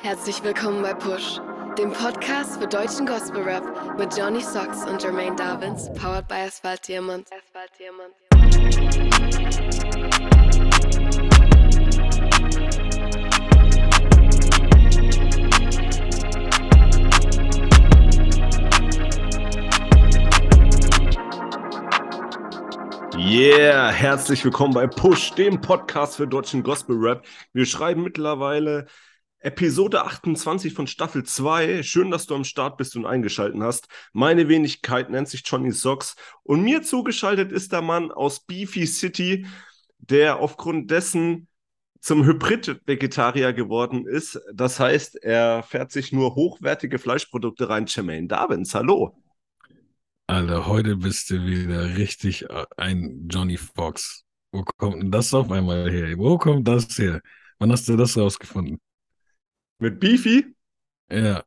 Herzlich willkommen bei Push, dem Podcast für deutschen Gospel Rap mit Johnny Socks und Jermaine Davins, powered by Asphalt Diamond. Asphalt Diamond. Yeah, herzlich willkommen bei Push, dem Podcast für deutschen Gospel Rap. Wir schreiben mittlerweile Episode 28 von Staffel 2. Schön, dass du am Start bist und eingeschaltet hast. Meine Wenigkeit nennt sich Johnny Socks und mir zugeschaltet ist der Mann aus Beefy City, der aufgrund dessen zum Hybrid-Vegetarier geworden ist. Das heißt, er fährt sich nur hochwertige Fleischprodukte rein. Jermaine Davins, hallo. Alter, heute bist du wieder richtig äh, ein Johnny Fox. Wo kommt denn das auf einmal her? Wo kommt das her? Wann hast du das rausgefunden? Mit Beefy? Ja,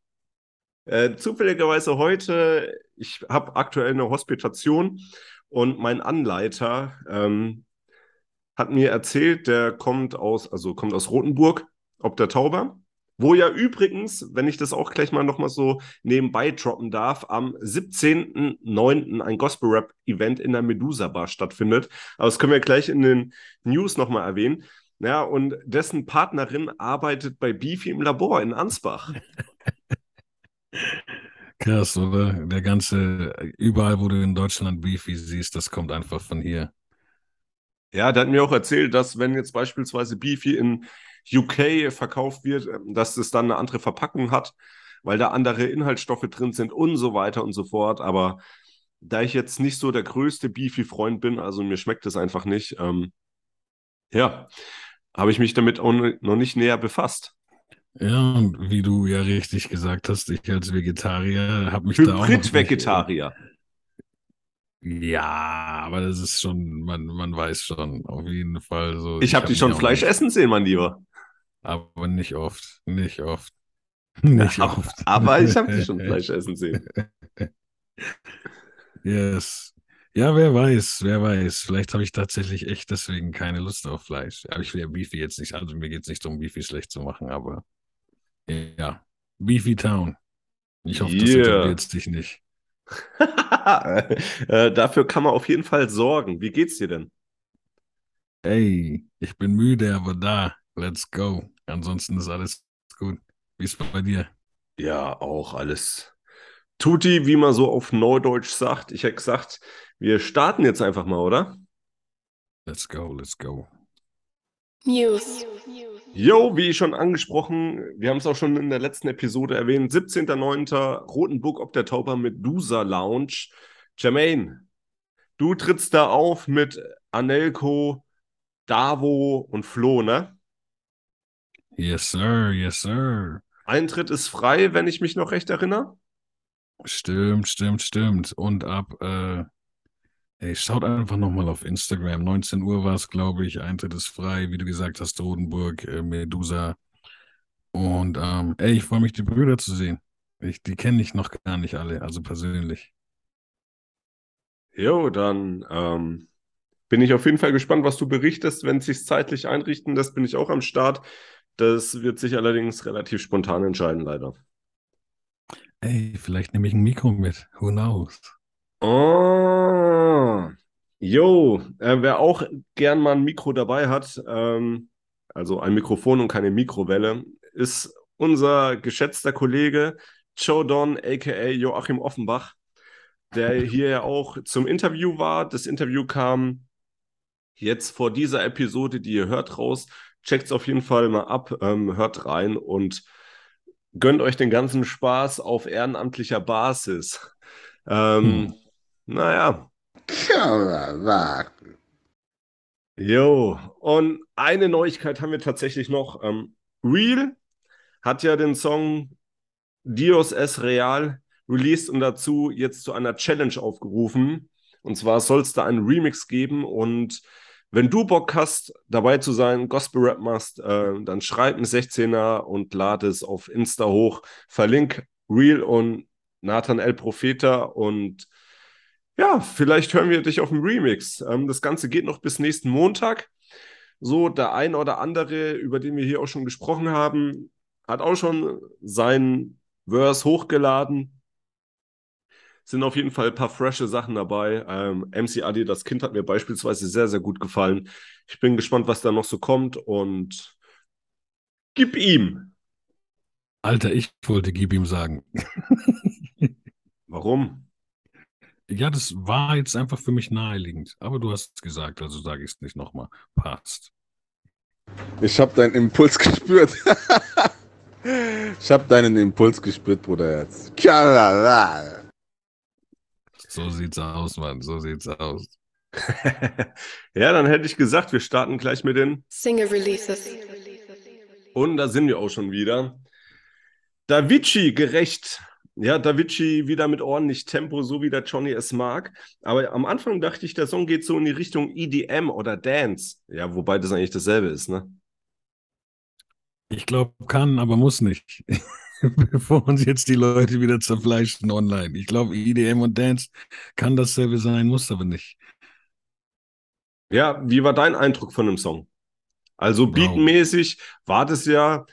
Äh, zufälligerweise heute, ich habe aktuell eine Hospitation und mein Anleiter ähm, hat mir erzählt, der kommt aus, also kommt aus Rothenburg, ob der Tauber, wo ja übrigens, wenn ich das auch gleich mal nochmal so nebenbei droppen darf, am 17.09. ein Gospel-Rap-Event in der Medusa Bar stattfindet. Aber das können wir gleich in den News nochmal erwähnen. Ja, und dessen Partnerin arbeitet bei Beefy im Labor in Ansbach. krass, oder? Der ganze, überall, wo du in Deutschland Beefy siehst, das kommt einfach von hier. Ja, der hat mir auch erzählt, dass wenn jetzt beispielsweise Beefy in UK verkauft wird, ähm, dass es dann eine andere Verpackung hat, weil da andere Inhaltsstoffe drin sind und so weiter und so fort. Aber da ich jetzt nicht so der größte Beefy-Freund bin, also mir schmeckt es einfach nicht, ähm, ja, habe ich mich damit auch noch nicht näher befasst. Ja, und wie du ja richtig gesagt hast, ich als Vegetarier habe mich da auch Hybrid-Vegetarier. Ja, aber das ist schon, man, man weiß schon, auf jeden Fall so. Ich habe hab dich schon Fleisch nicht- essen sehen, mein Lieber. Aber nicht oft, nicht oft. Nicht Aber, oft. aber ich habe dich schon Fleisch essen sehen. Yes. Ja, wer weiß, wer weiß. Vielleicht habe ich tatsächlich echt deswegen keine Lust auf Fleisch. Aber ich will ja Beefy jetzt nicht, also mir geht es nicht darum, Beefy schlecht zu machen, aber ja, Beefy Town. Ich hoffe, das Yeah. etabliert dich nicht. äh, dafür kann man auf jeden Fall sorgen. Wie geht's dir denn? Ey, ich bin müde, aber da. Let's go. Ansonsten ist alles gut. Wie ist bei dir? Ja, auch alles Tutti, wie man so auf Neudeutsch sagt. Ich hätte gesagt, wir starten jetzt einfach mal, oder? Let's go, let's go. News. Jo, wie schon angesprochen, wir haben es auch schon in der letzten Episode erwähnt, 17.09. Rotenburg ob der Tauber Medusa Lounge. Jermaine, du trittst da auf mit Anelko, Davo und Flo, ne? Yes, sir, yes, sir. Eintritt ist frei, wenn ich mich noch recht erinnere. Stimmt, stimmt, stimmt. Und ab, äh, ey, schaut einfach nochmal auf Instagram. 19 Uhr war es, glaube ich. Eintritt ist frei, wie du gesagt hast, Rodenburg, äh, Medusa. Und ähm, ey, ich freue mich, die Brüder zu sehen. Ich, die kenne ich noch gar nicht alle, also persönlich. Jo, dann ähm, bin ich auf jeden Fall gespannt, was du berichtest. Wenn es sich zeitlich einrichten lässt, bin ich auch am Start. Das wird sich allerdings relativ spontan entscheiden, leider. Ey, vielleicht nehme ich ein Mikro mit. Who knows? Oh, jo, äh, wer auch gern mal ein Mikro dabei hat, ähm, also ein Mikrofon und keine Mikrowelle, ist unser geschätzter Kollege Joe Don, aka Joachim Offenbach, der hier ja auch zum Interview war. Das Interview kam jetzt vor dieser Episode, die ihr hört, raus. Checkt's auf jeden Fall mal ab, ähm, hört rein und gönnt euch den ganzen Spaß auf ehrenamtlicher Basis. Ähm, Naja, Kann man warten. Jo, und eine Neuigkeit haben wir tatsächlich noch. Ähm, Real hat ja den Song Dios es Real released und dazu jetzt zu einer Challenge aufgerufen. Und zwar soll es da einen Remix geben. Und wenn du Bock hast, dabei zu sein, Gospel Rap machst, äh, dann schreib einen 16er und lade es auf Insta hoch. Verlink Real und Nathan El Profeta und ja, vielleicht hören wir dich auf dem Remix. Ähm, das Ganze geht noch bis nächsten Montag. So, der ein oder andere, über den wir hier auch schon gesprochen haben, hat auch schon sein Verse hochgeladen. Sind auf jeden Fall ein paar frische Sachen dabei. Ähm, MC Adi, das Kind, hat mir beispielsweise sehr, sehr gut gefallen. Ich bin gespannt, was da noch so kommt und gib ihm. Alter, ich wollte gib ihm sagen. Warum? Ja, das war jetzt einfach für mich naheliegend. Aber du hast es gesagt, also sage ich es nicht nochmal. Passt. Ich habe deinen Impuls gespürt. ich habe deinen Impuls gespürt, Bruderherz. So sieht's aus, Mann. So sieht's aus. ja, dann hätte ich gesagt, wir starten gleich mit den Single Releases. Und da sind wir auch schon wieder. Davici gerecht. Ja, Davici wieder mit ordentlich Tempo, so wie der Johnny es mag. Aber am Anfang dachte ich, der Song geht so in die Richtung EDM oder Dance. Ja, wobei das eigentlich dasselbe ist, ne? Ich glaube, kann, aber muss nicht. Bevor uns jetzt die Leute wieder zerfleischen online. Ich glaube, EDM und Dance kann dasselbe sein, muss aber nicht. Ja, wie war dein Eindruck von dem Song? Also Wow. beatmäßig war das ja,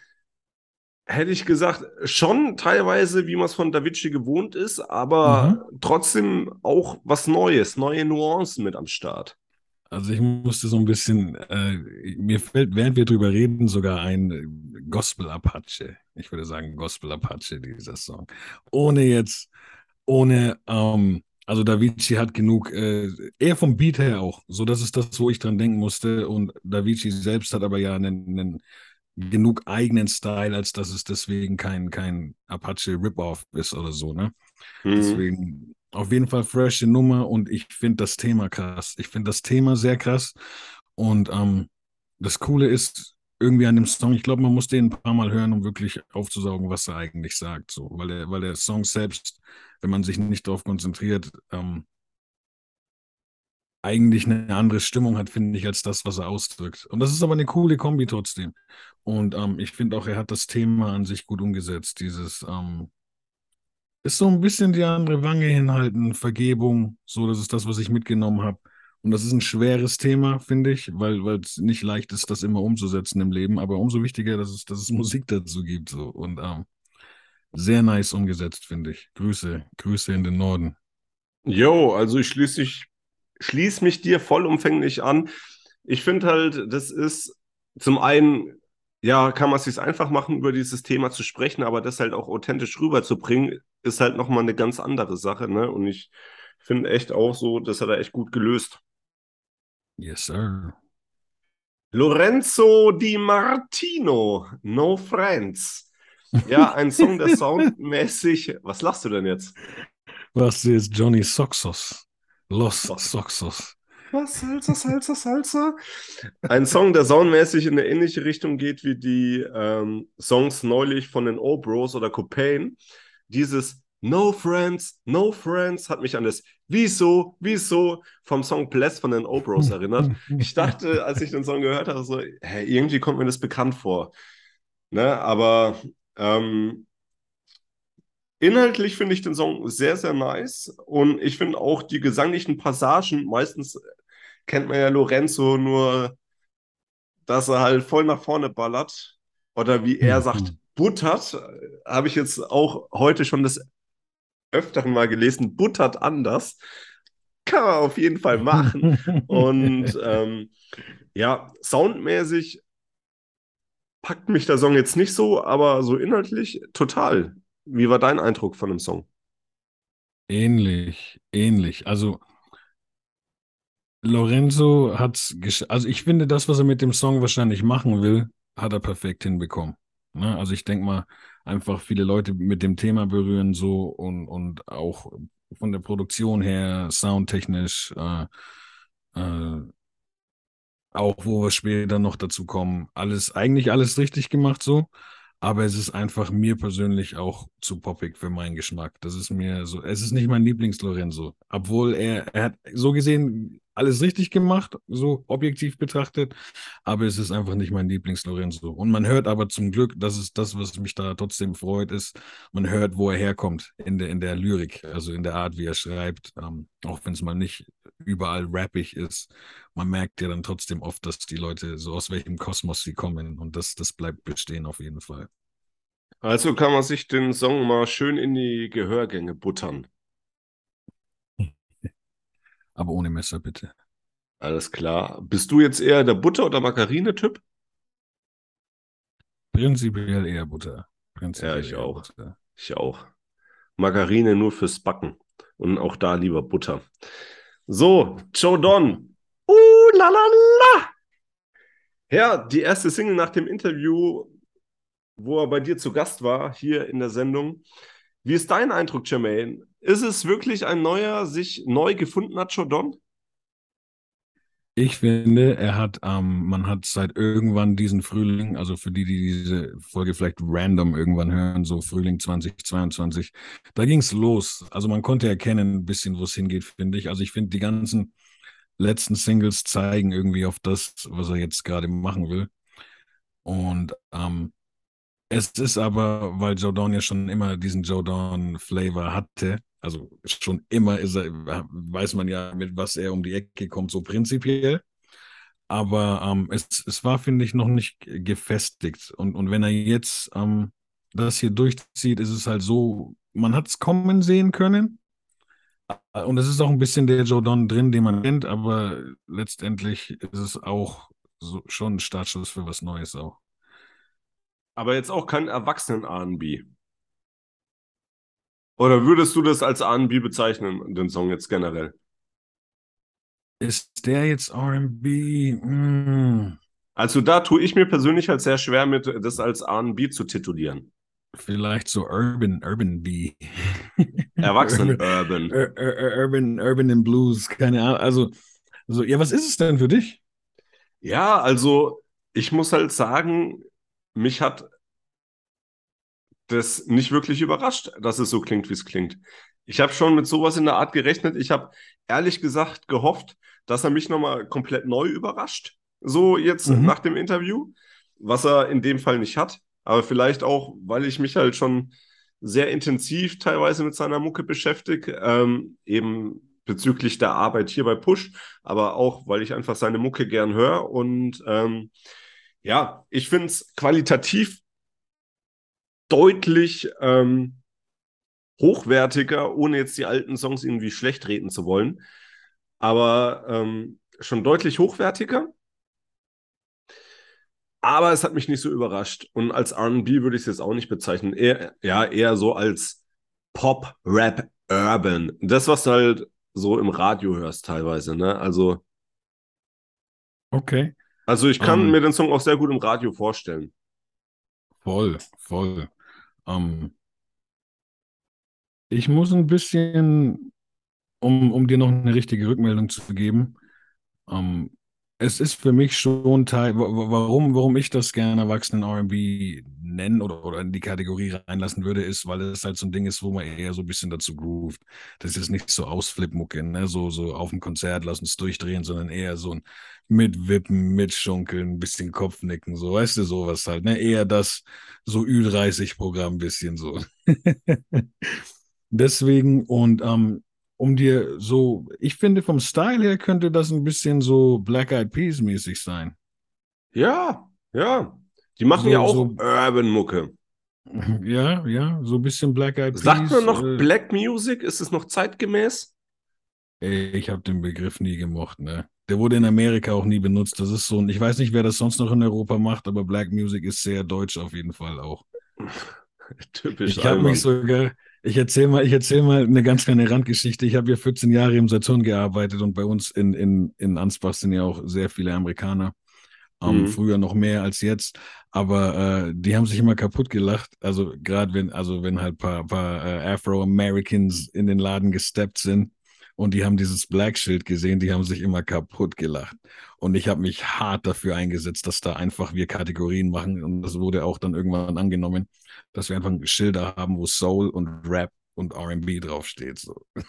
hätte ich gesagt, schon teilweise, wie man es von Davici gewohnt ist, aber trotzdem auch was Neues, neue Nuancen mit am Start. Also ich musste so ein bisschen, äh, mir fällt, während wir drüber reden, sogar ein Gospel Apache. Ich würde sagen Gospel Apache, dieser Song. Ohne jetzt, ohne, ähm, also Davici hat genug, äh, eher vom Beat her auch. So, das ist das, wo ich dran denken musste. Und Davici selbst hat aber ja einen, einen genug eigenen Style, als dass es deswegen kein, kein Apache Rip-Off ist oder so, ne? Mhm. Deswegen auf jeden Fall frische Nummer und ich finde das Thema krass. Ich finde das Thema sehr krass. Und ähm, das Coole ist irgendwie an dem Song, ich glaube, man muss den ein paar Mal hören, um wirklich aufzusaugen, was er eigentlich sagt. So, weil der, weil der Song selbst, wenn man sich nicht darauf konzentriert, ähm, eigentlich eine andere Stimmung hat, finde ich, als das, was er ausdrückt. Und das ist aber eine coole Kombi trotzdem. Und ähm, ich finde auch, er hat das Thema an sich gut umgesetzt. Dieses, ähm, ist so ein bisschen die andere Wange hinhalten, Vergebung, so, das ist das, was ich mitgenommen habe. Und das ist ein schweres Thema, finde ich, weil es nicht leicht ist, das immer umzusetzen im Leben, aber umso wichtiger, dass es, dass es Musik dazu gibt. So. Und ähm, sehr nice umgesetzt, finde ich. Grüße, Grüße in den Norden. Jo, also ich schließe mich, schließ mich dir vollumfänglich an. Ich finde halt, das ist zum einen, ja, kann man es sich einfach machen, über dieses Thema zu sprechen, aber das halt auch authentisch rüberzubringen, ist halt nochmal eine ganz andere Sache, ne? Und ich finde echt auch so, das hat er echt gut gelöst. Yes, sir. Lorenzo Di Martino, No Friends. Ja, ein Song, der soundmäßig. Was lachst du denn jetzt? Was ist Johnny Soxos? Los Was? Soxos. Was, Salsa, Salsa, Salsa? Ein Song, der soundmäßig in eine ähnliche Richtung geht wie die ähm, Songs neulich von den O-Bros oder Copain. Dieses No Friends, No Friends hat mich an das Wieso, Wieso vom Song Bless von den O-Bros erinnert. Ich dachte, als ich den Song gehört habe, so, hä, irgendwie kommt mir das bekannt vor. Ne, aber ähm, inhaltlich finde ich den Song sehr, sehr nice. Und ich finde auch die gesanglichen Passagen, meistens kennt man ja Lorenzo nur, dass er halt voll nach vorne ballert. Oder wie er Mhm. sagt, buttert. Habe ich jetzt auch heute schon des Öfteren mal gelesen. Buttert anders. Kann man auf jeden Fall machen. Und ähm, ja, soundmäßig packt mich der Song jetzt nicht so, aber so inhaltlich total. Wie war dein Eindruck von dem Song? Ähnlich, ähnlich. Also Lorenzo hat's gesch also ich finde, das, was er mit dem Song wahrscheinlich machen will, hat er perfekt hinbekommen. Ne? Also ich denke mal, einfach viele Leute mit dem Thema berühren so und, und auch von der Produktion her, soundtechnisch, äh, äh, auch wo wir später noch dazu kommen, alles, eigentlich alles richtig gemacht so. Aber es ist einfach mir persönlich auch zu poppig für meinen Geschmack. Das ist mir so, es ist nicht mein Lieblings-Lorenzo. Obwohl er, er hat so gesehen alles richtig gemacht, so objektiv betrachtet. Aber es ist einfach nicht mein Lieblings-Lorenzo. Und man hört aber zum Glück, das ist das, was mich da trotzdem freut, ist, man hört, wo er herkommt in der, in der Lyrik, also in der Art, wie er schreibt. Ähm, auch wenn es mal nicht überall rappig ist. Man merkt ja dann trotzdem oft, dass die Leute so aus welchem Kosmos sie kommen. Und das, das bleibt bestehen auf jeden Fall. Also kann man sich den Song mal schön in die Gehörgänge buttern. Aber ohne Messer bitte. Alles klar. Bist du jetzt eher der Butter- oder Margarine-Typ? Prinzipiell eher Butter. Prinzipiell Ja, ich auch. Butter. Ich auch. Margarine nur fürs Backen. Und auch da lieber Butter. So, Joe Don. Uh, la la la. Ja, die erste Single nach dem Interview, wo er bei dir zu Gast war, hier in der Sendung. Wie ist dein Eindruck, Jermaine? Ist es wirklich ein neuer, sich neu gefundener Joe Don? Ich finde, er hat, ähm, man hat seit irgendwann diesen Frühling, also für die, die diese Folge vielleicht random irgendwann hören, so Frühling 2022, da ging es los. Also man konnte erkennen ein bisschen, wo es hingeht, finde ich. Also ich finde, die ganzen letzten Singles zeigen irgendwie auf das, was er jetzt gerade machen will. Und ähm, es ist aber, weil Jordan ja schon immer diesen Jordan-Flavor hatte, also schon immer ist er, weiß man ja, mit was er um die Ecke kommt, so prinzipiell. Aber ähm, es, es war, finde ich, noch nicht gefestigt. Und, und wenn er jetzt ähm, das hier durchzieht, ist es halt so, man hat es kommen sehen können. Und es ist auch ein bisschen der Jordan drin, den man kennt, aber letztendlich ist es auch so, schon ein Startschuss für was Neues auch. Aber jetzt auch kein Erwachsenen-R&B. Oder würdest du das als R&B bezeichnen, den Song jetzt generell? Ist der jetzt RB? Hm, Also da tue ich mir persönlich halt sehr schwer mit, das als R&B zu titulieren. vielleicht so Urban, Urban B. Erwachsenen-Urban. Ur- Ur- Urban, Urban and Blues, keine Ahnung. Also, so, ja, was ist es denn für dich? Ja, also ich muss halt sagen, mich hat das nicht wirklich überrascht, dass es so klingt, wie es klingt. Ich habe schon mit sowas in der Art gerechnet. Ich habe ehrlich gesagt gehofft, dass er mich nochmal komplett neu überrascht. So jetzt Mhm. nach dem Interview, was er in dem Fall nicht hat. Aber vielleicht auch, weil ich mich halt schon sehr intensiv teilweise mit seiner Mucke beschäftige, ähm, eben bezüglich der Arbeit hier bei Push, aber auch, weil ich einfach seine Mucke gern höre. Und ähm, ja, ich finde es qualitativ deutlich ähm, hochwertiger, ohne jetzt die alten Songs irgendwie schlecht reden zu wollen. Aber ähm, schon deutlich hochwertiger. Aber es hat mich nicht so überrascht. Und als RB würde ich es jetzt auch nicht bezeichnen. Eher, ja, eher so als Pop, Rap, Urban. Das, was du halt so im Radio hörst teilweise, ne? Also, Okay. Also ich kann Ähm. mir den Song auch sehr gut im Radio vorstellen. Voll, voll. Ähm, ich muss ein bisschen, um, um dir noch eine richtige Rückmeldung zu geben, ähm, es ist für mich schon Teil, wa- wa- warum, warum ich das gerne Erwachsenen R&B nennen oder, oder in die Kategorie reinlassen würde, ist, weil es halt so ein Ding ist, wo man eher so ein bisschen dazu groovt. Das ist nicht so Ausflippmucke, ne? So, so auf dem Konzert lassen es durchdrehen, sondern eher so ein Mitwippen, Mitschunkeln, ein bisschen Kopfnicken, so, weißt du, sowas halt, ne? Eher das so Ü30-Programm ein bisschen so. Deswegen und ähm, um dir so, ich finde vom Style her könnte das ein bisschen so Black Eyed Peas mäßig sein. Ja, ja. Die machen So- ja auch so- Urban-Mucke. Ja, ja, so ein bisschen Black Eyed Peas. Sagt man noch äh, Black Music? Ist es noch zeitgemäß? Ey, ich habe den Begriff nie gemocht, ne? Der wurde in Amerika auch nie benutzt. Das ist so ein, ich weiß nicht, wer das sonst noch in Europa macht, aber Black Music ist sehr deutsch auf jeden Fall auch. Typisch Ich habe mich sogar, ich erzähle mal, ich erzähl mal eine ganz kleine Randgeschichte. Ich habe ja 14 Jahre im Saturn gearbeitet und bei uns in, in, in Ansbach sind ja auch sehr viele Amerikaner. Ähm, Mhm. Früher noch mehr als jetzt, aber äh, die haben sich immer kaputt gelacht. Also gerade wenn, also wenn halt paar, paar äh, Afro-Americans in den Laden gesteppt sind und die haben dieses Black-Schild gesehen, die haben sich immer kaputt gelacht. Und ich habe mich hart dafür eingesetzt, dass da einfach wir Kategorien machen und das wurde auch dann irgendwann angenommen dass wir einfach Schilder haben, wo Soul und Rap und R&B draufsteht. So.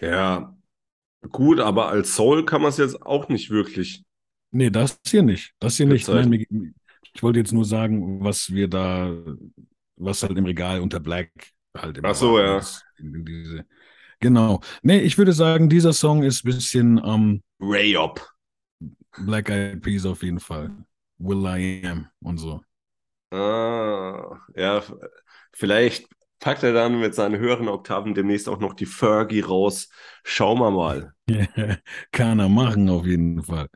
Ja, gut, aber als Soul kann man es jetzt auch nicht wirklich. Nee, das hier nicht. Das hier nicht. Nein, ich wollte jetzt nur sagen, was wir da, was halt im Regal unter Black halt im Ach so, ja. In diese, genau. Nee, ich würde sagen, dieser Song ist ein bisschen ähm, Rayop. Black Eyed Peas auf jeden Fall. Will I Am und so. Ah, ja, vielleicht packt er dann mit seinen höheren Oktaven demnächst auch noch die Fergie raus. Schauen wir mal. Kann er machen, auf jeden Fall.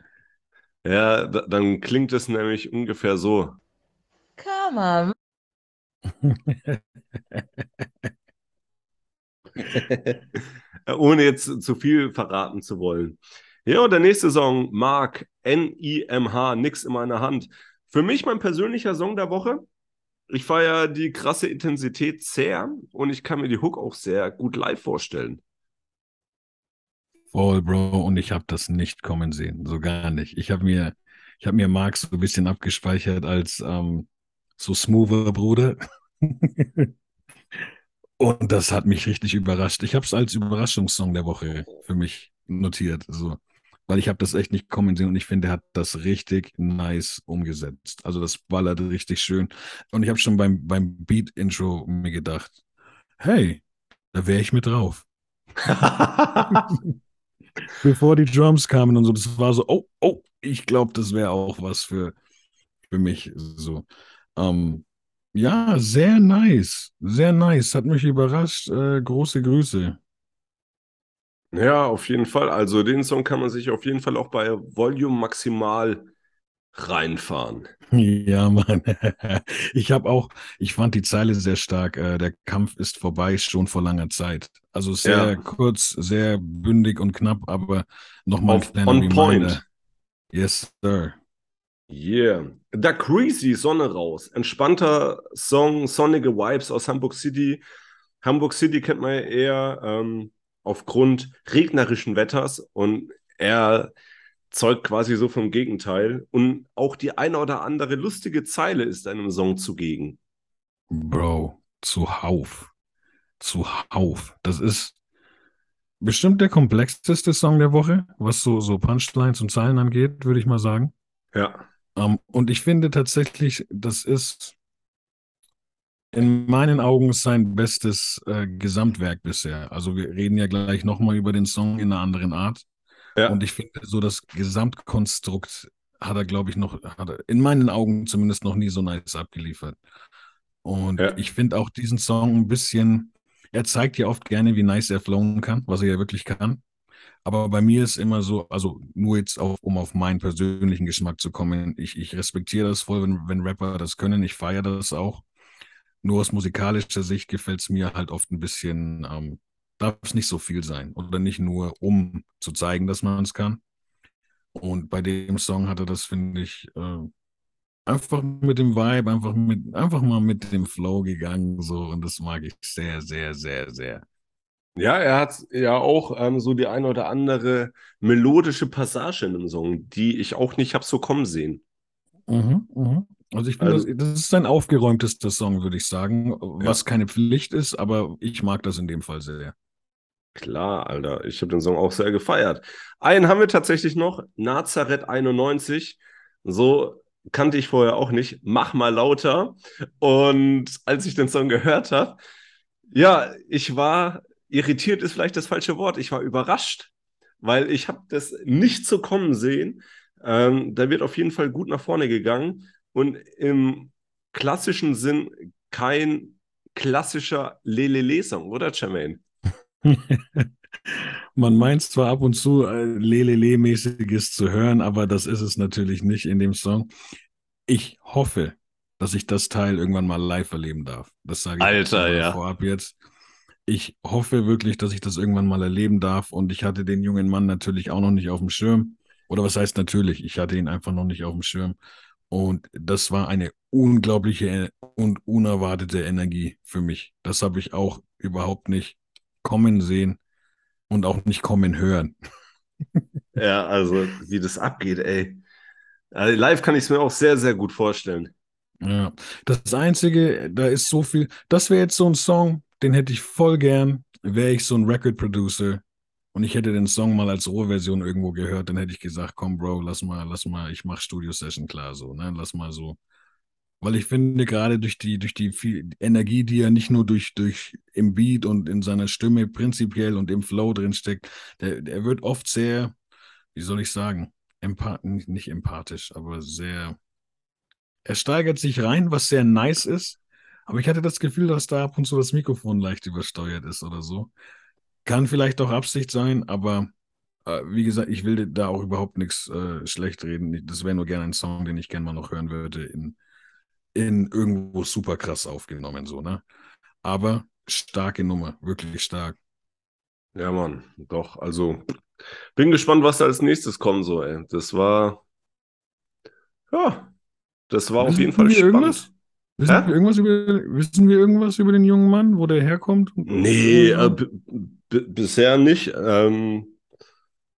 Ja, da, dann klingt es nämlich ungefähr so. Come on. Ohne jetzt zu viel verraten zu wollen. Ja, und der nächste Song, Mark, N-I-M-H, nix in meiner Hand. Für mich mein persönlicher Song der Woche. Ich feiere die krasse Intensität sehr und ich kann mir die Hook auch sehr gut live vorstellen. Voll, Bro, und ich habe das nicht kommen sehen, so gar nicht. Ich habe mir, ich mir Mark so ein bisschen abgespeichert als ähm, so smoother Bruder. Und das hat mich richtig überrascht. Ich habe es als Überraschungssong der Woche für mich notiert, so, weil ich habe das echt nicht kommen sehen und ich finde, er hat das richtig nice umgesetzt. Also das ballert richtig schön. Und ich habe schon beim beim Beat-Intro mir gedacht, hey, da wäre ich mit drauf. Bevor die Drums kamen und so, das war so, oh, oh, ich glaube, das wäre auch was für, für mich. So. Ähm, ja, sehr nice. Sehr nice. Hat mich überrascht. Äh, große Grüße. Ja, auf jeden Fall. Also den Song kann man sich auf jeden Fall auch bei Volume maximal reinfahren. Ja, Mann. Ich habe auch, ich fand die Zeile sehr stark. Äh, der Kampf ist vorbei, schon vor langer Zeit. Also sehr Ja. kurz, sehr bündig und knapp, aber nochmal Auf on Reminder. point. Yes, sir. Yeah. Da Greasy, Sonne raus. Entspannter Song, sonnige Vibes aus Hamburg City. Hamburg City kennt man ja eher ähm, aufgrund regnerischen Wetters und er zeugt quasi so vom Gegenteil. Und auch die eine oder andere lustige Zeile ist einem Song zugegen. Bro, zuhauf. Zuhauf. Das ist bestimmt der komplexeste Song der Woche, was so, so Punchlines und Zeilen angeht, würde ich mal sagen. Ja. Ähm, und ich finde tatsächlich, das ist in meinen Augen sein bestes äh, Gesamtwerk bisher. Also wir reden ja gleich nochmal über den Song in einer anderen Art. Ja. Und ich finde, so das Gesamtkonstrukt hat er, glaube ich, noch, hat er in meinen Augen zumindest noch nie so nice abgeliefert. Und Ja. ich finde auch diesen Song ein bisschen, er zeigt ja oft gerne, wie nice er flowen kann, was er ja wirklich kann. Aber bei mir ist immer so, also nur jetzt auch, um auf meinen persönlichen Geschmack zu kommen, ich, ich respektiere das voll, wenn, wenn Rapper das können, ich feiere das auch. Nur aus musikalischer Sicht gefällt es mir halt oft ein bisschen, ähm, darf es nicht so viel sein. Oder nicht nur, um zu zeigen, dass man es kann. Und bei dem Song hat er das, finde ich, äh, einfach mit dem Vibe, einfach mit, einfach mal mit dem Flow gegangen, so. Und das mag ich sehr, sehr, sehr, sehr. Ja, er hat ja auch ähm, so die eine oder andere melodische Passage in dem Song, die ich auch nicht habe so kommen sehen. Mhm, mhm. Also ich finde, Also- das, das ist ein aufgeräumtester Song, würde ich sagen, was keine Pflicht ist, aber ich mag das in dem Fall sehr. Klar, Alter, ich habe den Song auch sehr gefeiert. Einen haben wir tatsächlich noch, Nazareth 91. So kannte ich vorher auch nicht. Mach mal lauter. Und als ich den Song gehört habe, ja, ich war irritiert, ist vielleicht das falsche Wort. Ich war überrascht, weil ich habe das nicht so kommen sehen. Ähm, da wird auf jeden Fall gut nach vorne gegangen und im klassischen Sinn kein klassischer Lelele-Song, oder Jermaine? Man meint zwar ab und zu äh, Lelele-mäßiges zu hören, aber das ist es natürlich nicht in dem Song. Ich hoffe, dass ich das Teil irgendwann mal live erleben darf. Das sage ich Alter, ja. vorab jetzt. Ich hoffe wirklich, dass ich das irgendwann mal erleben darf und ich hatte den jungen Mann natürlich auch noch nicht auf dem Schirm. Oder was heißt natürlich? Ich hatte ihn einfach noch nicht auf dem Schirm. Und das war eine unglaubliche und unerwartete Energie für mich. Das habe ich auch überhaupt nicht kommen sehen und auch nicht kommen hören. Ja, also wie das abgeht, ey. Also, live kann ich es mir auch sehr, sehr gut vorstellen. Ja, das Einzige, da ist so viel. Das wäre jetzt so ein Song, den hätte ich voll gern, wäre ich so ein Record Producer und ich hätte den Song mal als Rohversion irgendwo gehört, dann hätte ich gesagt, komm, Bro, lass mal, lass mal, ich mach Studio Session klar, so, ne, lass mal so. Weil ich finde, gerade durch die, durch die viel Energie, die er nicht nur durch, durch im Beat und in seiner Stimme prinzipiell und im Flow drin steckt, der, der wird oft sehr, wie soll ich sagen, empath nicht empathisch, aber sehr er steigert sich rein, was sehr nice ist. Aber ich hatte das Gefühl, dass da ab und zu das Mikrofon leicht übersteuert ist oder so. Kann vielleicht auch Absicht sein, aber äh, wie gesagt, ich will da auch überhaupt nichts äh, schlecht reden. Das wäre nur gerne ein Song, den ich gerne mal noch hören würde, in, in irgendwo super krass aufgenommen, so, ne? Aber starke Nummer, wirklich stark. Ja, Mann, doch. Also, bin gespannt, was da als nächstes kommt, so, ey. Das war, ja, das war auf Wissen jeden Fall spannend. irgendwas? Wissen Hä? wir, irgendwas über, wissen wir irgendwas über den jungen Mann, wo der herkommt? Nee, äh, bisher nicht. Ähm,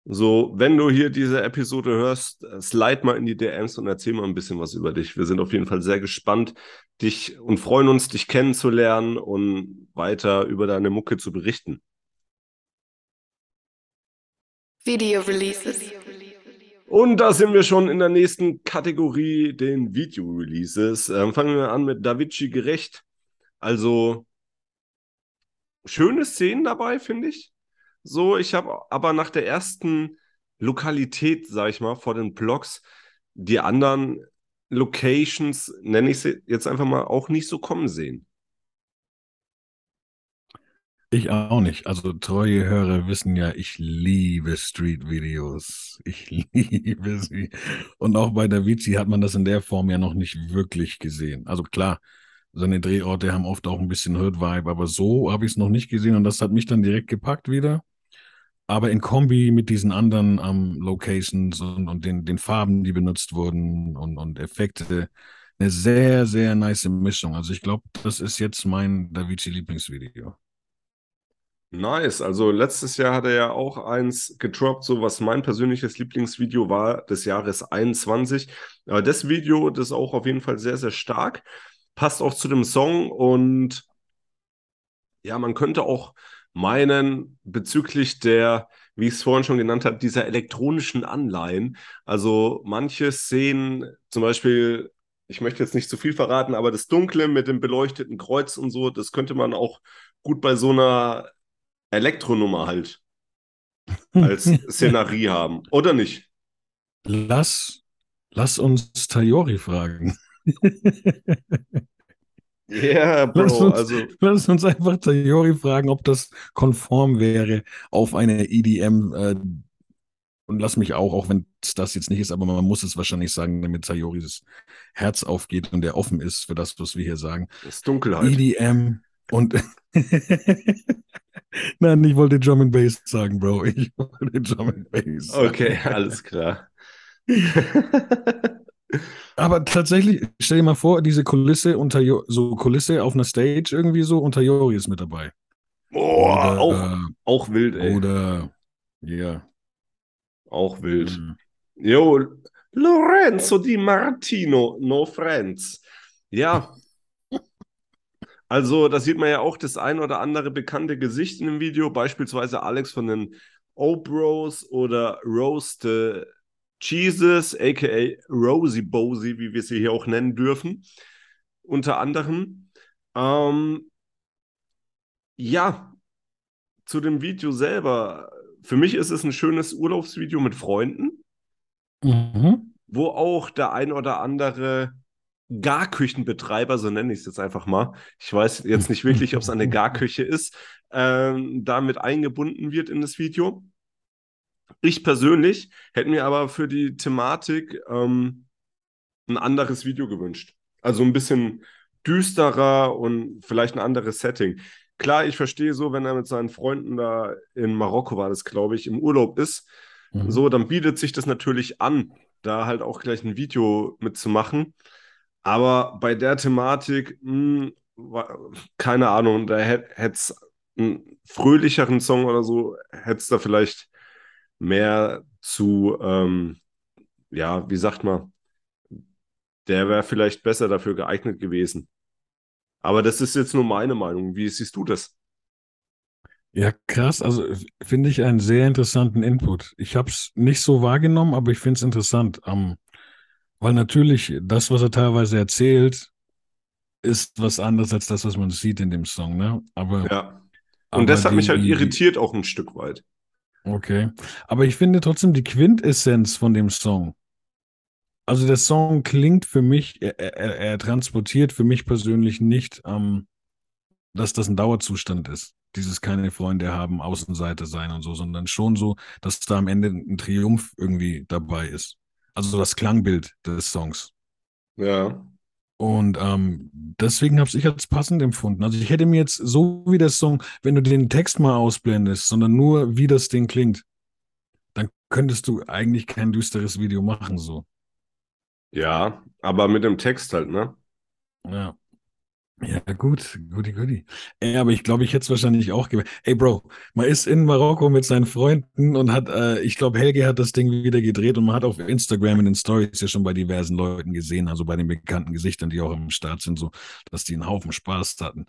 so, wenn du hier diese Episode hörst, äh, slide mal in die DMs und erzähl mal ein bisschen was über dich. Wir sind auf jeden Fall sehr gespannt, dich und freuen uns, dich kennenzulernen und weiter über deine Mucke zu berichten. Video Releases. Und da sind wir schon in der nächsten Kategorie, den Video-Releases. Ähm, fangen wir an mit Davici Gerecht. Also schöne Szenen dabei, finde ich. So, ich habe aber nach der ersten Lokalität, sag ich mal, vor den Blogs, die anderen Locations, nenne ich sie jetzt einfach mal, auch nicht so kommen sehen. Ich auch nicht. Also treue Hörer wissen ja, ich liebe Street-Videos. Ich liebe sie. Und auch bei Davici hat man das in der Form ja noch nicht wirklich gesehen. Also klar, seine Drehorte haben oft auch ein bisschen Hood-Vibe, aber so habe ich es noch nicht gesehen und das hat mich dann direkt gepackt wieder. Aber in Kombi mit diesen anderen ähm, Locations und, und den, den Farben, die benutzt wurden und, und Effekte, eine sehr, sehr nice Mischung. Also ich glaube, das ist jetzt mein Davici-Lieblingsvideo. Nice. Also letztes Jahr hat er ja auch eins gedroppt, so was mein persönliches Lieblingsvideo war des Jahres 21. Aber das Video, das ist auch auf jeden Fall sehr, sehr stark. Passt auch zu dem Song und ja, man könnte auch meinen, bezüglich der, wie ich es vorhin schon genannt habe, dieser elektronischen Anleihen. Also manche Szenen, zum Beispiel, ich möchte jetzt nicht zu viel verraten, aber das Dunkle mit dem beleuchteten Kreuz und so, das könnte man auch gut bei so einer Elektronummer halt als Szenerie haben. Oder nicht? Lass, lass uns Tayori fragen. Ja, yeah, Lass Bro, uns, also lass uns einfach Tayori fragen, ob das konform wäre auf eine EDM. Äh, und lass mich auch, auch wenn es das jetzt nicht ist, aber man muss es wahrscheinlich sagen, damit Tayoris Herz aufgeht und er offen ist für das, was wir hier sagen. das ist Dunkelheit. EDM und Nein, ich wollte Drum and Bass sagen, Bro. Ich wollte Drum and Bass. sagen. Okay, alles klar. Aber tatsächlich, stell dir mal vor, diese Kulisse unter so Kulisse auf einer Stage irgendwie so und Tayori ist mit dabei. Boah, Oder, auch, äh, auch wild, ey. Oder ja. Auch wild. Mhm. Jo, Lorenzo Di Martino, no friends. Ja. Also, da sieht man ja auch das ein oder andere bekannte Gesicht in dem Video, beispielsweise Alex von den O-Bros oder Roast the Jesus, aka Rosie Bosie, wie wir sie hier auch nennen dürfen. Unter anderem. Ähm, ja, zu dem Video selber. Für mich ist es ein schönes Urlaubsvideo mit Freunden Mhm. wo auch der ein oder andere Garküchenbetreiber, so nenne ich es jetzt einfach mal, ich weiß jetzt nicht wirklich, ob es eine Garküche ist, ähm, damit eingebunden wird in das Video. Ich persönlich hätte mir aber für die Thematik ähm, ein anderes Video gewünscht. Also ein bisschen düsterer und vielleicht ein anderes Setting. Klar, ich verstehe so, wenn er mit seinen Freunden da in Marokko war, das glaube ich, im Urlaub ist, Mhm. so, dann bietet sich das natürlich an, da halt auch gleich ein Video mitzumachen. Aber bei der Thematik, mh, wa- keine Ahnung, da hätte es einen fröhlicheren Song oder so, hätte es da vielleicht mehr zu, ähm, ja, wie sagt man, der wäre vielleicht besser dafür geeignet gewesen. Aber das ist jetzt nur meine Meinung. Wie siehst du das? Ja, krass. Also finde ich einen sehr interessanten Input. Ich habe es nicht so wahrgenommen, aber ich finde es interessant. Ähm, weil natürlich das, was er teilweise erzählt, ist was anderes als das, was man sieht in dem Song, ne? Aber, Ja. aber Und das hat die, mich halt irritiert auch ein Stück weit. okay. Aber ich finde trotzdem die Quintessenz von dem Song Also der Song klingt für mich, er, er, er transportiert für mich persönlich nicht, ähm, dass das ein Dauerzustand ist. Dieses keine Freunde haben, Außenseite sein und so, sondern schon so, dass da am Ende ein Triumph irgendwie dabei ist. Also das Klangbild des Songs. Ja. Und ähm, deswegen habe ich als passend empfunden. Also ich hätte mir jetzt so wie der Song, wenn du den Text mal ausblendest, sondern nur wie das Ding klingt, dann könntest du eigentlich kein düsteres Video machen so. Ja, aber mit dem Text halt, ne? Ja. Ja, gut, guti, guti. Ey, aber ich glaube, ich hätte es wahrscheinlich auch gewählt. Ey, Bro, man ist in Marokko mit seinen Freunden und hat, äh, ich glaube, Helge hat das Ding wieder gedreht und man hat auf Instagram in den Stories ja schon bei diversen Leuten gesehen, also bei den bekannten Gesichtern, die auch im Start sind, so, dass die einen Haufen Spaß hatten.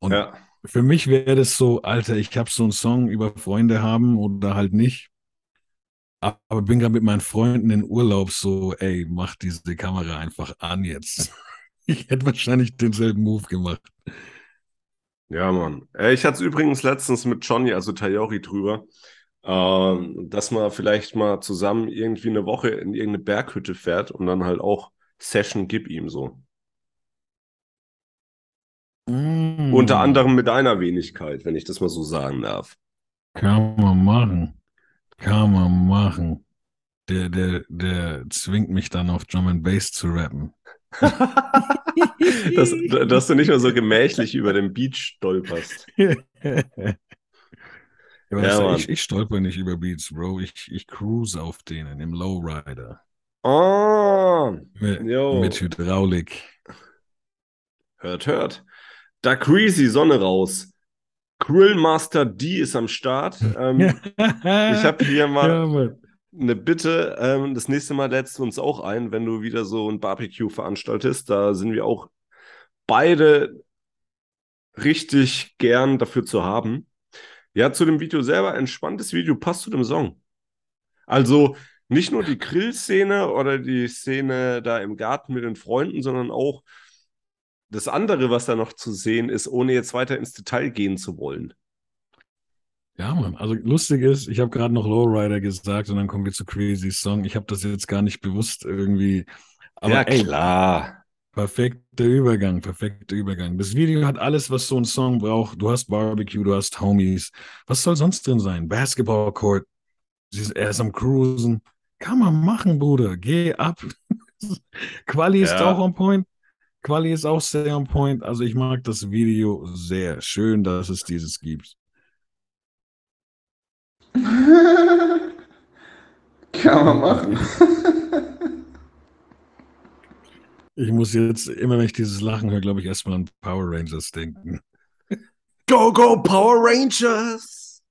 Und Ja. für mich wäre das so, Alter, ich habe so einen Song über Freunde haben oder halt nicht. Aber bin gerade mit meinen Freunden in Urlaub so, ey, mach diese Kamera einfach an jetzt. Ich hätte wahrscheinlich denselben Move gemacht. Ja, Mann. Äh, Ich hatte es übrigens letztens mit Johnny, also Tayori, drüber, ähm, dass man vielleicht mal zusammen irgendwie eine Woche in irgendeine Berghütte fährt und dann halt auch Session gib ihm so. Mm. Unter anderem mit einer Wenigkeit, wenn ich das mal so sagen darf. Kann man machen. Kann man machen. Der, der, der zwingt mich dann auf Drum and Bass zu rappen. Dass, dass du nicht mehr so gemächlich über den Beach stolperst. ja, Mann. ich, ich stolper nicht über Beats, Bro. Ich, ich cruise auf denen im Lowrider. Oh, Mit, mit Hydraulik. hört, hört. Da Greasy, Sonne raus. Grillmaster D ist am Start. Ähm, ich habe hier mal Ja. Eine Bitte. Ähm, das nächste Mal lädst du uns auch ein, wenn du wieder so ein Barbecue veranstaltest. Da sind wir auch beide richtig gern dafür zu haben. Ja, zu dem Video selber, ein spannendes Video, passt zu dem Song. Also nicht nur die Grillszene oder die Szene da im Garten mit den Freunden, sondern auch das andere, was da noch zu sehen ist, ohne jetzt weiter ins Detail gehen zu wollen. Ja, Mann. Also lustig ist, ich habe gerade noch Lowrider gesagt und dann kommen wir zu Crazy Song. Ich habe das jetzt gar nicht bewusst irgendwie. Aber ja, ey, klar. perfekter Übergang, perfekter Übergang. Das Video hat alles, was so ein Song braucht. Du hast Barbecue, du hast Homies. Was soll sonst drin sein? Basketball Court. Sie ist- Er ist am Cruisen. Kann man machen, Bruder. Geh ab. Quali ist Ja. auch on point. Quali ist auch sehr on point. Also ich mag das Video sehr. Schön, dass es dieses gibt. Kann man machen. Ich muss jetzt, immer wenn ich dieses Lachen höre, glaube ich erstmal an Power Rangers denken. Go, go, Power Rangers!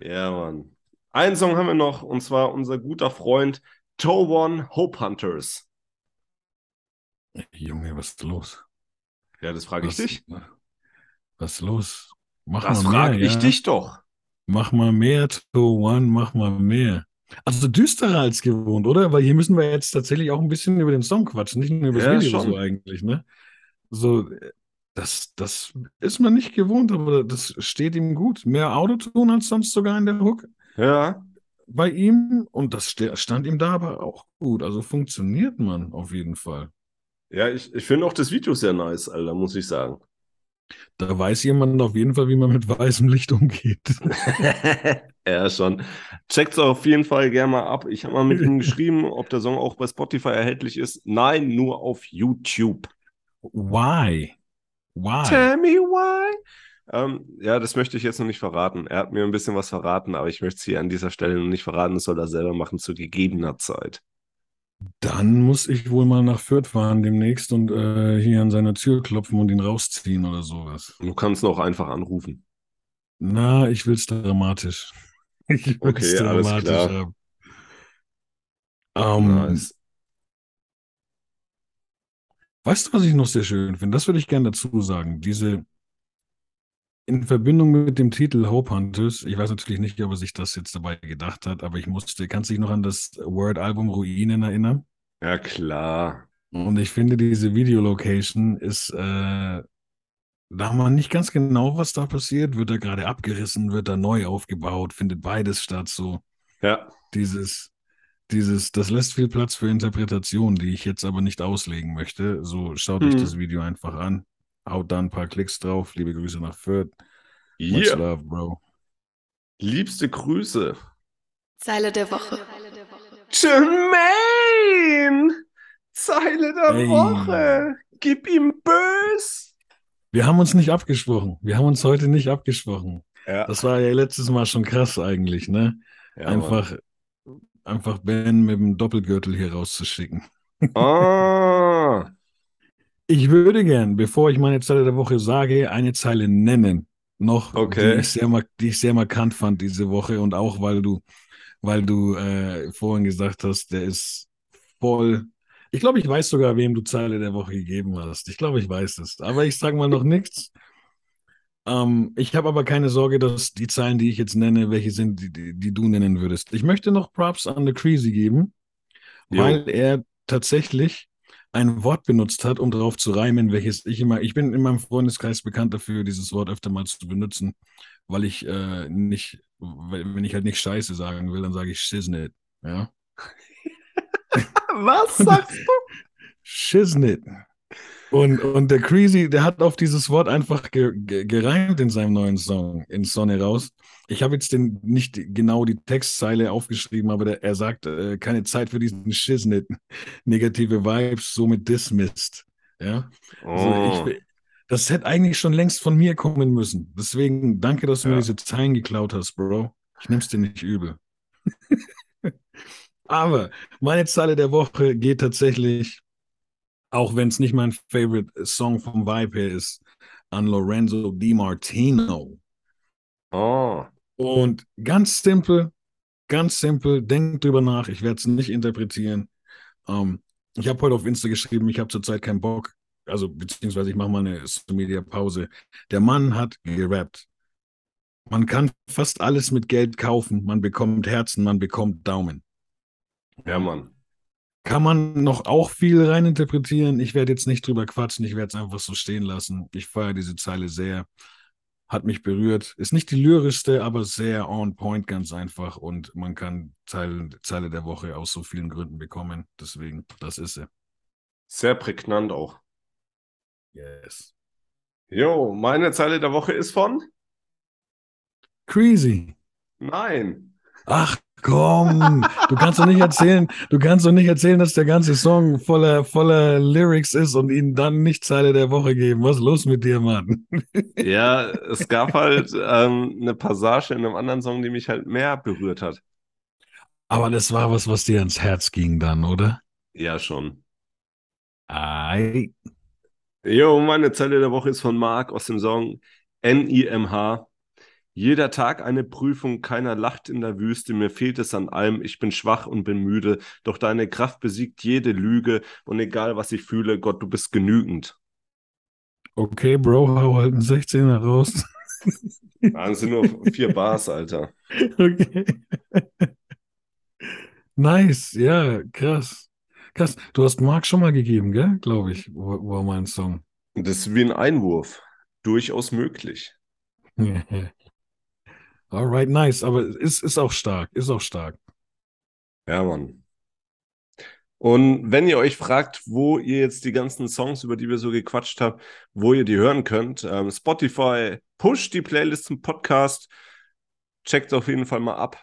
ja, Mann. Einen Song haben wir noch, und zwar unser guter Freund Toe One Hope Hunters. Junge, was ist los? Ja, das frage ich Was, dich. was ist los? Mach Das frage ich ja. dich doch. Mach mal mehr, To One, mach mal mehr. Also düsterer als gewohnt, oder? Weil hier müssen wir jetzt tatsächlich auch ein bisschen über den Song quatschen, nicht nur über das Ja, Video so eigentlich, ne? So, das, das ist man nicht gewohnt, aber das steht ihm gut. Mehr Autotune als sonst sogar in der Hook Ja, bei ihm und das stand ihm da aber auch gut. Also funktioniert man auf jeden Fall. ja ich, ich finde auch das Video sehr nice, Alter, muss ich sagen. Da weiß jemand auf jeden Fall, wie man mit weißem Licht umgeht. ja, schon. Checkt's auf jeden Fall gerne mal ab. Ich habe mal mit ihm geschrieben, ob der Song auch bei Spotify erhältlich ist. Nein, nur auf YouTube. Why? Why? Tell me why. Ähm, ja, das möchte ich jetzt noch nicht verraten. Er hat mir ein bisschen was verraten, aber ich möchte es hier an dieser Stelle noch nicht verraten. Das soll er selber machen zu gegebener Zeit. Dann muss ich wohl mal nach Fürth fahren demnächst und äh, hier an seine Tür klopfen und ihn rausziehen oder sowas. Du kannst noch einfach anrufen. Na, ich will's dramatisch. Ich will's Okay, alles dramatisch klar. haben. Ähm, Nice. Weißt du, was ich noch sehr schön finde? Das würde ich gerne dazu sagen. Diese in Verbindung mit dem Titel Hope Hunters, ich weiß natürlich nicht, ob er sich das jetzt dabei gedacht hat, aber ich musste, kannst du dich noch an das Word-Album Ruinen erinnern? Ja, klar. Und ich finde, diese Videolocation ist, äh, da haben wir nicht ganz genau, was da passiert. Wird da gerade abgerissen, wird da neu aufgebaut, findet beides statt, so Ja, dieses, dieses, das lässt viel Platz für Interpretationen, die ich jetzt aber nicht auslegen möchte. So schaut euch Hm. das Video einfach an. Haut da ein paar Klicks drauf. Liebe Grüße nach Fürth. Much Yeah. love, Bro. Liebste Grüße. Zeile der Woche. Jermaine! Zeile der Ey. Woche. Gib ihm bös. Wir haben uns nicht abgesprochen. Wir haben uns heute nicht abgesprochen. Ja. Das war ja letztes Mal schon krass eigentlich, ne? ja einfach, einfach Ben mit dem Doppelgürtel hier rauszuschicken. Ah. Ich würde gern, bevor ich meine Zeile der Woche sage, eine Zeile nennen. Noch, Okay. die, ich sehr, die ich sehr markant fand diese Woche und auch weil du, weil du äh, vorhin gesagt hast, der ist voll. Ich glaube, ich weiß sogar, wem du Zeile der Woche gegeben hast. Ich glaube, ich weiß es. Aber ich sage mal noch nichts. Ähm, ich habe aber keine Sorge, dass die Zahlen, die ich jetzt nenne, welche sind, die, die, die du nennen würdest. Ich möchte noch Props an The Creasy geben, Jo. weil er tatsächlich ein Wort benutzt hat, um darauf zu reimen, welches ich immer, ich bin in meinem Freundeskreis bekannt dafür, dieses Wort öfter mal zu benutzen, weil ich äh, nicht, weil, wenn ich halt nicht Scheiße sagen will, dann sage ich Shiznit. Ja. Was sagst du? Shiznit. Und, und der Creasy, der hat auf dieses Wort einfach ge, ge, gereimt in seinem neuen Song, in Sonne raus. Ich habe jetzt den, nicht genau die Textzeile aufgeschrieben, aber der, er sagt, äh, keine Zeit für diesen Shiznit. Negative Vibes, somit dismissed. Ja. Also Oh. ich, das hätte eigentlich schon längst von mir kommen müssen. Deswegen danke, dass du Ja. mir diese Zeilen geklaut hast, Bro. Ich nehm's dir nicht übel. Aber meine Zeile der Woche geht tatsächlich, auch wenn es nicht mein Favorite Song vom Vibe her ist, an Lorenzo Di Martino. Oh. Und ganz simpel, ganz simpel, denkt drüber nach. Ich werde es nicht interpretieren. Ähm, ich habe heute auf Insta geschrieben, ich habe zurzeit keinen Bock. Also, beziehungsweise ich mache mal eine Social Media Pause. Der Mann hat gerappt. Man kann fast alles mit Geld kaufen. Man bekommt Herzen, man bekommt Daumen. Ja, Mann. Kann man noch auch viel reininterpretieren. Ich werde jetzt nicht drüber quatschen, ich werde es einfach so stehen lassen. Ich feiere diese Zeile sehr. Hat mich berührt. Ist nicht die lyrischste, aber sehr on point, ganz einfach. Und man kann Zeile, Zeile der Woche aus so vielen Gründen bekommen. Deswegen, das ist sie. Sehr prägnant auch. Yes. Jo, meine Zeile der Woche ist von? Crazy. Nein. Ach komm, du kannst doch nicht erzählen, du kannst doch nicht erzählen, dass der ganze Song voller, voller Lyrics ist und ihnen dann nicht Zeile der Woche geben. Was ist los mit dir, Mann? Ja, es gab halt ähm, eine Passage in einem anderen Song, die mich halt mehr berührt hat. Aber das war was, was dir ans Herz ging dann, oder? Ja, schon. Ei. Jo, meine Zeile der Woche ist von Marc aus dem Song NIMH. Jeder Tag eine Prüfung, keiner lacht in der Wüste, mir fehlt es an allem, ich bin schwach und bin müde, doch deine Kraft besiegt jede Lüge und egal was ich fühle, Gott, du bist genügend. Okay, Bro, hau halt einen 16er raus. Ah, Das sind nur vier Bars, Alter. Okay. Nice, ja, krass. Krass. Du hast Marc schon mal gegeben, gell? Glaube ich, war, war mein Song. Das ist wie ein Einwurf. Durchaus möglich. Alright, nice. Aber ist, ist auch stark, ist auch stark. Ja, Mann. Und wenn ihr euch fragt, wo ihr jetzt die ganzen Songs, über die wir so gequatscht haben, wo ihr die hören könnt, ähm, Spotify, pusht die Playlist zum Podcast. Checkt auf jeden Fall mal ab.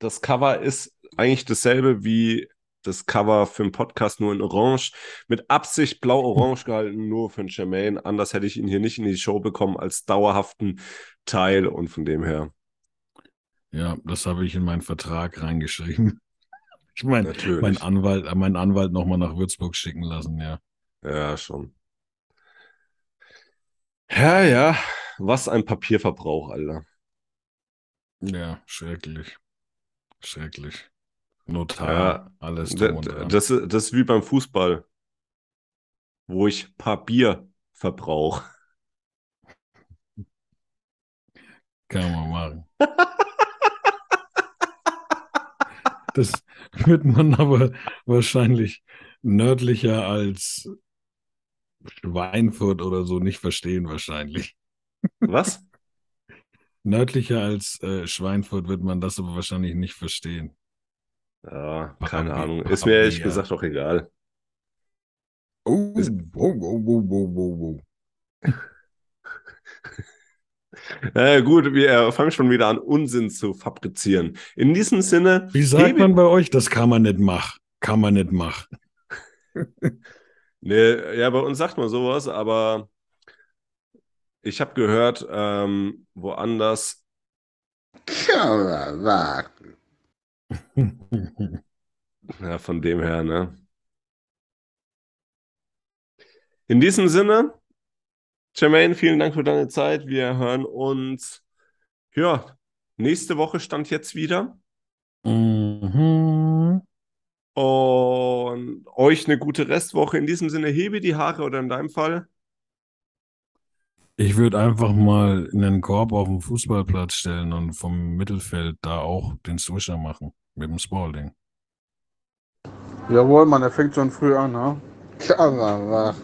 Das Cover ist eigentlich dasselbe wie das Cover für den Podcast, nur in Orange. Mit Absicht blau-orange gehalten, nur für den Jermaine. Anders hätte ich ihn hier nicht in die Show bekommen als dauerhaften Teil und von dem her. Ja, das habe ich in meinen Vertrag reingeschrieben. Ich meine, mein Anwalt, meinen Anwalt nochmal nach Würzburg schicken lassen, ja. Ja, schon. Ja, ja, was ein Papierverbrauch, Alter. Ja, schrecklich. Schrecklich. Notar, Ja, alles drum und dran. Das, ist- das ist wie beim Fußball, wo ich Papier verbrauche. Kann man machen. Das wird man aber wahrscheinlich nördlicher als Schweinfurt oder so nicht verstehen, wahrscheinlich. Was? Nördlicher als äh, Schweinfurt wird man das aber wahrscheinlich nicht verstehen. Ja, keine Barbie, Ahnung. Ist mir ehrlich ja. gesagt auch egal. Oh, Ist- oh, oh, oh, oh, oh. Äh, gut, wir fangen schon wieder an, Unsinn zu fabrizieren. In diesem Sinne, Wie sagt man bei euch, das kann man nicht machen? Kann man nicht machen. Nee, ja, bei uns sagt man sowas, aber ich habe gehört, ähm, woanders, Kann man machen. ja, von dem her, ne? In diesem Sinne, Jermaine, vielen Dank für deine Zeit. Wir hören uns, ja, nächste Woche stand jetzt wieder. Mhm. Und euch eine gute Restwoche. In diesem Sinne, hebe die Haare oder in deinem Fall. Ich würde einfach mal einen Korb auf den Fußballplatz stellen und vom Mittelfeld da auch den Swisher machen mit dem Spalding. Jawohl, Mann, er fängt schon früh an, ha? Kann man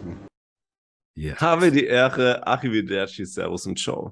Ja. Habe die Ehre. Arrivederci, Servus und Ciao.